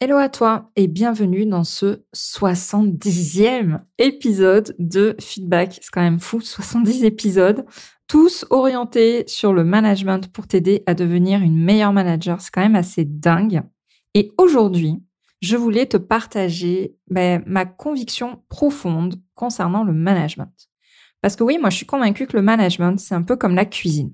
Hello à toi et bienvenue dans ce 70e épisode de Feedback. C'est quand même fou, 70 épisodes, tous orientés sur le management pour t'aider à devenir une meilleure manager. C'est quand même assez dingue. Et aujourd'hui, je voulais te partager ben, ma conviction profonde concernant le management. Parce que oui, moi je suis convaincue que le management, c'est un peu comme la cuisine.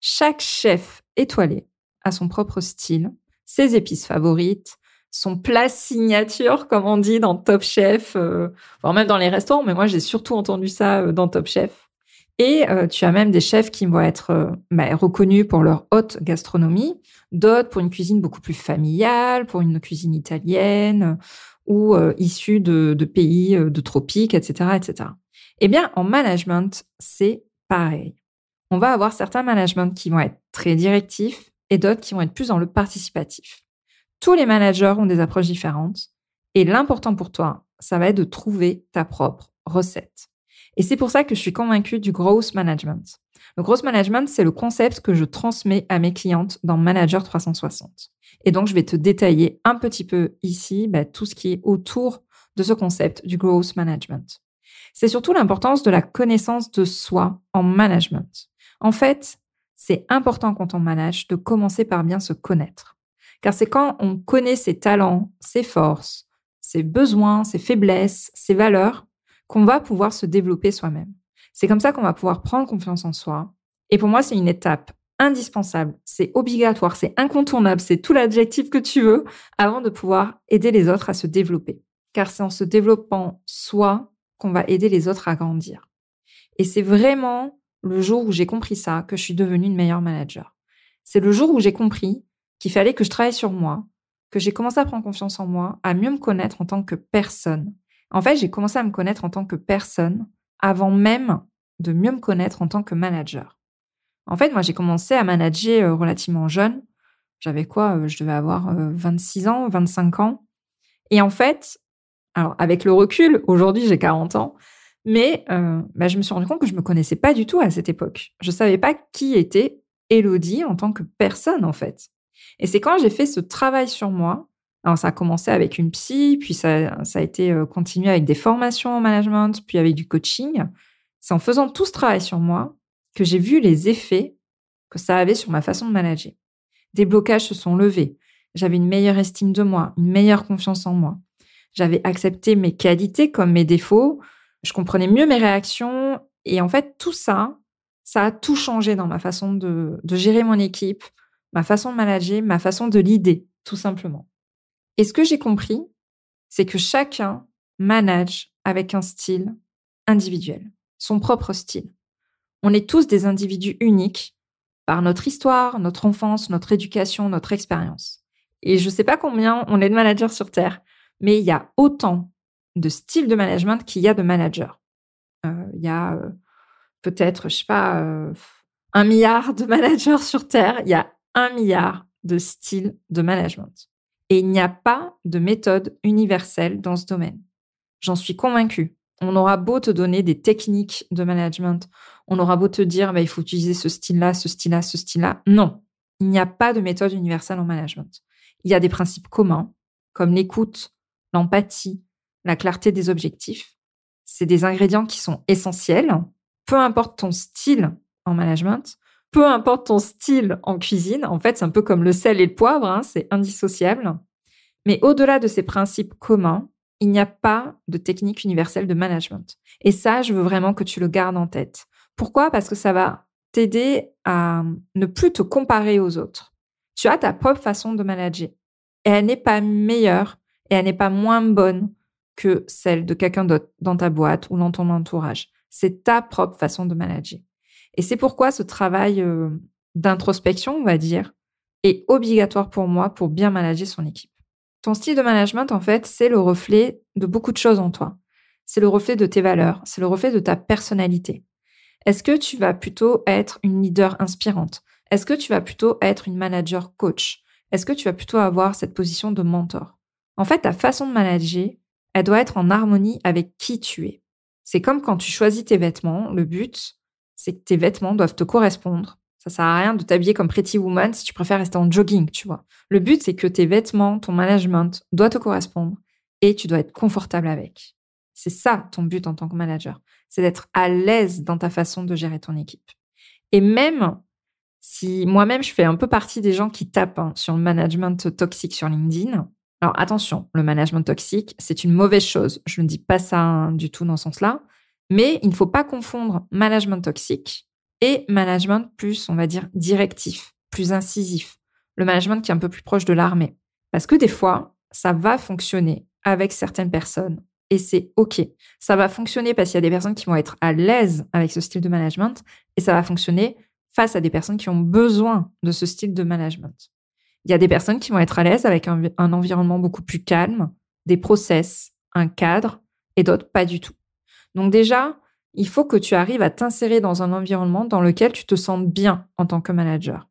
Chaque chef étoilé a son propre style, ses épices favorites, son plat signature, comme on dit dans Top Chef, euh, voire même dans les restaurants, mais moi j'ai surtout entendu ça euh, dans Top Chef. Et euh, tu as même des chefs qui vont être bah, reconnus pour leur haute gastronomie, d'autres pour une cuisine beaucoup plus familiale, pour une cuisine italienne ou issue de, de, pays de tropiques, etc., etc. Eh bien, en management, c'est pareil. On va avoir certains managements qui vont être très directifs et d'autres qui vont être plus dans le participatif. Tous les managers ont des approches différentes et l'important pour toi, ça va être de trouver ta propre recette. Et c'est pour ça que je suis convaincue du growth management. Le growth management, c'est le concept que je transmets à mes clientes dans Manager 360. Et donc, je vais te détailler un petit peu ici bah, tout ce qui est autour de ce concept du growth management. C'est surtout l'importance de la connaissance de soi en management. En fait, c'est important quand on manage de commencer par bien se connaître. Car c'est quand on connaît ses talents, ses forces, ses besoins, ses faiblesses, ses valeurs, qu'on va pouvoir se développer soi-même. C'est comme ça qu'on va pouvoir prendre confiance en soi. Et pour moi, c'est une étape indispensable, c'est obligatoire, c'est incontournable, c'est tout l'adjectif que tu veux avant de pouvoir aider les autres à se développer. Car c'est en se développant soi qu'on va aider les autres à grandir. Et c'est vraiment le jour où j'ai compris ça que je suis devenue une meilleure manager. C'est le jour où j'ai compris qu'il fallait que je travaille sur moi, que j'ai commencé à prendre confiance en moi, à mieux me connaître en tant que personne. En fait, j'ai commencé à me connaître en tant que personne avant même de mieux me connaître en tant que manager. En fait, moi, j'ai commencé à manager euh, relativement jeune. J'avais quoi euh, Je devais avoir 26 euh, ans, 25 ans. Et en fait, alors avec le recul, aujourd'hui j'ai 40 ans, mais bah, je me suis rendu compte que je me connaissais pas du tout à cette époque. Je savais pas qui était Elodie en tant que personne en fait. Et c'est quand j'ai fait ce travail sur moi, alors ça a commencé avec une psy, puis ça, a été euh, continué avec des formations en management, puis avec du coaching. C'est en faisant tout ce travail sur moi que j'ai vu les effets que ça avait sur ma façon de manager. Des blocages se sont levés. J'avais une meilleure estime de moi, une meilleure confiance en moi. J'avais accepté mes qualités comme mes défauts. Je comprenais mieux mes réactions. Et en fait, tout ça, ça a tout changé dans ma façon de gérer mon équipe, ma façon de manager, ma façon de l'idée, tout simplement. Et ce que j'ai compris, c'est que chacun manage avec un style individuel, son propre style. On est tous des individus uniques par notre histoire, notre enfance, notre éducation, notre expérience. Et je ne sais pas combien on est de managers sur Terre, mais il y a autant de styles de management qu'il y a de managers. Euh, il y a euh, peut-être, je sais pas, euh, un milliard de managers sur Terre. Il y a un milliard de styles de management. Et il n'y a pas de méthode universelle dans ce domaine. J'en suis convaincue. On aura beau te donner des techniques de management, on aura beau te dire, bah, il faut utiliser ce style-là, ce style-là, ce style-là. Non, il n'y a pas de méthode universelle en management. Il y a des principes communs, comme l'écoute, l'empathie, la clarté des objectifs. C'est des ingrédients qui sont essentiels. Peu importe ton style en management, peu importe ton style en cuisine, en fait, c'est un peu comme le sel et le poivre, hein, c'est indissociable. Mais au-delà de ces principes communs, il n'y a pas de technique universelle de management. Et ça, je veux vraiment que tu le gardes en tête. Pourquoi? Parce que ça va t'aider à ne plus te comparer aux autres. Tu as ta propre façon de manager. Et elle n'est pas meilleure et elle n'est pas moins bonne que celle de quelqu'un d'autre dans ta boîte ou dans ton entourage. C'est ta propre façon de manager. Et c'est pourquoi ce travail euh, d'introspection, on va dire, est obligatoire pour moi pour bien manager son équipe. Ton style de management, en fait, c'est le reflet de beaucoup de choses en toi. C'est le reflet de tes valeurs, c'est le reflet de ta personnalité. Est-ce que tu vas plutôt être une leader inspirante? Est-ce que tu vas plutôt être une manager coach? Est-ce que tu vas plutôt avoir cette position de mentor? En fait, ta façon de manager, elle doit être en harmonie avec qui tu es. C'est comme quand tu choisis tes vêtements, le but, c'est que tes vêtements doivent te correspondre. Ça sert à rien de t'habiller comme Pretty Woman si tu préfères rester en jogging, tu vois. Le but, c'est que tes vêtements, ton management doit te correspondre et tu dois être confortable avec. C'est ça ton but en tant que manager. C'est d'être à l'aise dans ta façon de gérer ton équipe. Et même si moi-même, je fais un peu partie des gens qui tapent hein, sur le management toxique sur LinkedIn. Alors attention, le management toxique, c'est une mauvaise chose. Je ne dis pas ça hein, du tout dans ce sens-là. Mais il ne faut pas confondre management toxique et management plus, on va dire, directif, plus incisif. Le management qui est un peu plus proche de l'armée. Parce que des fois, ça va fonctionner avec certaines personnes et c'est OK. Ça va fonctionner parce qu'il y a des personnes qui vont être à l'aise avec ce style de management et ça va fonctionner face à des personnes qui ont besoin de ce style de management. Il y a des personnes qui vont être à l'aise avec un, environnement beaucoup plus calme, des process, un cadre et d'autres pas du tout. Donc déjà, il faut que tu arrives à t'insérer dans un environnement dans lequel tu te sens bien en tant que manager.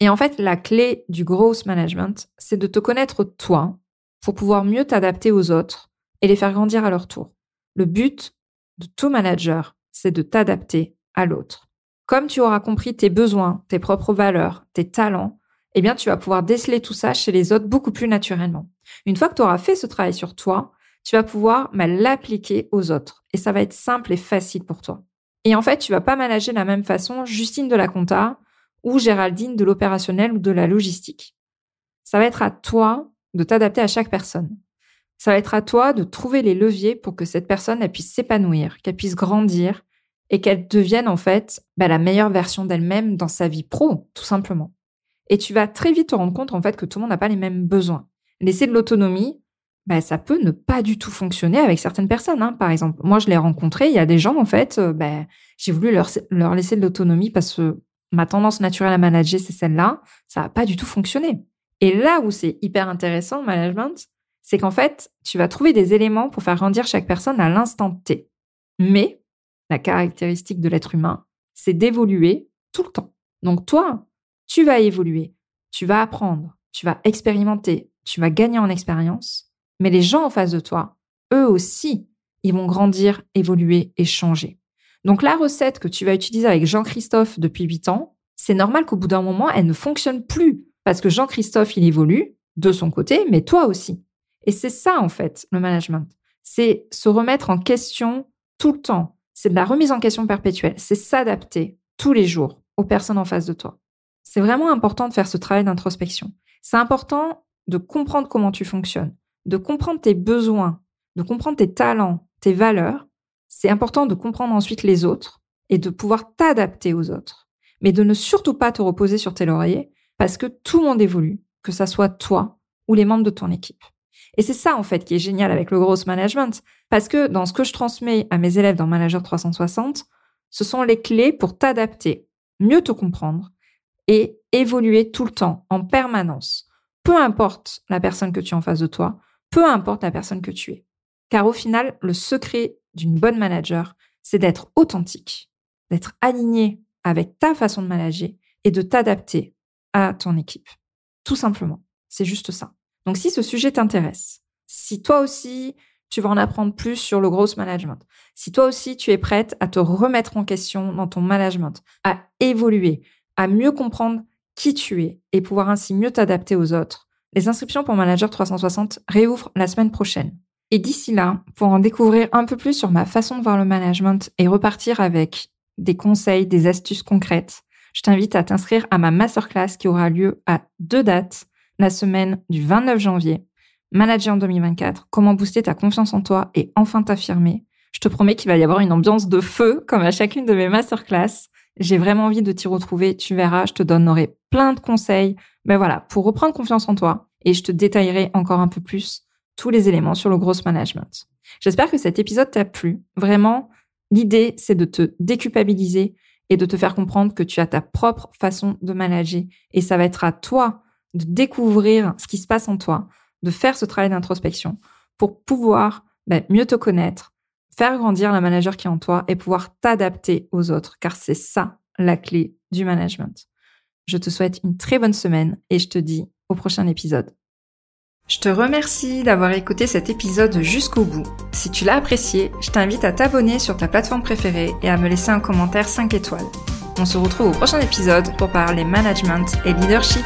Et en fait, la clé du growth management, c'est de te connaître toi pour pouvoir mieux t'adapter aux autres et les faire grandir à leur tour. Le but de tout manager, c'est de t'adapter à l'autre. Comme tu auras compris tes besoins, tes propres valeurs, tes talents, eh bien, tu vas pouvoir déceler tout ça chez les autres beaucoup plus naturellement. Une fois que tu auras fait ce travail sur toi, tu vas pouvoir bah, l'appliquer aux autres. Et ça va être simple et facile pour toi. Et en fait, tu vas pas manager de la même façon Justine de la compta ou Géraldine de l'opérationnel ou de la logistique. Ça va être à toi de t'adapter à chaque personne. Ça va être à toi de trouver les leviers pour que cette personne puisse s'épanouir, qu'elle puisse grandir et qu'elle devienne en fait bah, la meilleure version d'elle-même dans sa vie pro, tout simplement. Et tu vas très vite te rendre compte en fait que tout le monde n'a pas les mêmes besoins. Laisser de l'autonomie, bah, ça peut ne pas du tout fonctionner avec certaines personnes. Hein. Par exemple, moi, je l'ai rencontré, il y a des gens, en fait, bah, j'ai voulu leur, leur laisser de l'autonomie parce que ma tendance naturelle à manager, c'est celle-là. Ça n'a pas du tout fonctionné. Et là où c'est hyper intéressant, le management, c'est qu'en fait, tu vas trouver des éléments pour faire grandir chaque personne à l'instant T. Mais la caractéristique de l'être humain, c'est d'évoluer tout le temps. Donc toi, tu vas évoluer, tu vas apprendre, tu vas expérimenter, tu vas gagner en expérience mais les gens en face de toi, eux aussi, ils vont grandir, évoluer et changer. Donc la recette que tu vas utiliser avec Jean-Christophe depuis 8 ans, c'est normal qu'au bout d'un moment, elle ne fonctionne plus parce que Jean-Christophe, il évolue de son côté, mais toi aussi. Et c'est ça, en fait, le management. C'est se remettre en question tout le temps. C'est de la remise en question perpétuelle. C'est s'adapter tous les jours aux personnes en face de toi. C'est vraiment important de faire ce travail d'introspection. C'est important de comprendre comment tu fonctionnes de comprendre tes besoins, de comprendre tes talents, tes valeurs, c'est important de comprendre ensuite les autres et de pouvoir t'adapter aux autres. Mais de ne surtout pas te reposer sur tes lauriers parce que tout le monde évolue, que ça soit toi ou les membres de ton équipe. Et c'est ça, en fait, qui est génial avec le gross management. Parce que dans ce que je transmets à mes élèves dans Manager 360, ce sont les clés pour t'adapter, mieux te comprendre et évoluer tout le temps, en permanence. Peu importe la personne que tu as en face de toi, peu importe la personne que tu es. Car au final, le secret d'une bonne manager, c'est d'être authentique, d'être aligné avec ta façon de manager et de t'adapter à ton équipe. Tout simplement. C'est juste ça. Donc si ce sujet t'intéresse, si toi aussi tu vas en apprendre plus sur le gross management, si toi aussi tu es prête à te remettre en question dans ton management, à évoluer, à mieux comprendre qui tu es et pouvoir ainsi mieux t'adapter aux autres, les inscriptions pour Manager 360 réouvrent la semaine prochaine. Et d'ici là, pour en découvrir un peu plus sur ma façon de voir le management et repartir avec des conseils, des astuces concrètes, je t'invite à t'inscrire à ma masterclass qui aura lieu à deux dates, la semaine du 29 janvier, Manager en 2024, comment booster ta confiance en toi et enfin t'affirmer. Je te promets qu'il va y avoir une ambiance de feu comme à chacune de mes masterclass. J'ai vraiment envie de t'y retrouver, tu verras, je te donnerai plein de conseils, mais voilà, pour reprendre confiance en toi, et je te détaillerai encore un peu plus tous les éléments sur le gross management. J'espère que cet épisode t'a plu. Vraiment, l'idée, c'est de te déculpabiliser et de te faire comprendre que tu as ta propre façon de manager et ça va être à toi de découvrir ce qui se passe en toi, de faire ce travail d'introspection pour pouvoir ben, mieux te connaître, faire grandir la manager qui est en toi et pouvoir t'adapter aux autres, car c'est ça la clé du management. Je te souhaite une très bonne semaine et je te dis au prochain épisode. Je te remercie d'avoir écouté cet épisode jusqu'au bout. Si tu l'as apprécié, je t'invite à t'abonner sur ta plateforme préférée et à me laisser un commentaire 5 étoiles. On se retrouve au prochain épisode pour parler management et leadership.